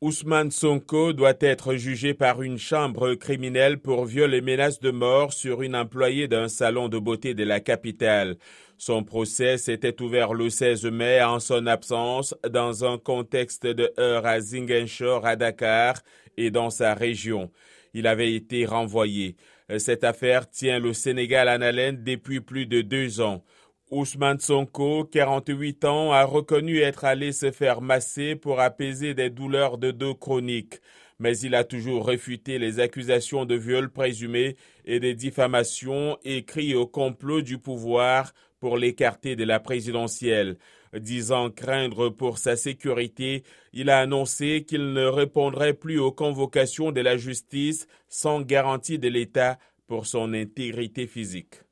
Ousmane Sonko doit être jugé par une chambre criminelle pour viol et menace de mort sur une employée d'un salon de beauté de la capitale. Son procès s'était ouvert le 16 mai en son absence dans un contexte de heurts à Ziguinchor à Dakar et dans sa région. Il avait été renvoyé. Cette affaire tient le Sénégal en haleine depuis plus de deux ans. Ousmane Sonko, 48 ans, a reconnu être allé se faire masser pour apaiser des douleurs de dos chroniques, mais il a toujours réfuté les accusations de viol présumé et des diffamations écrites au complot du pouvoir pour l'écarter de la présidentielle. Disant craindre pour sa sécurité, il a annoncé qu'il ne répondrait plus aux convocations de la justice sans garantie de l'État pour son intégrité physique.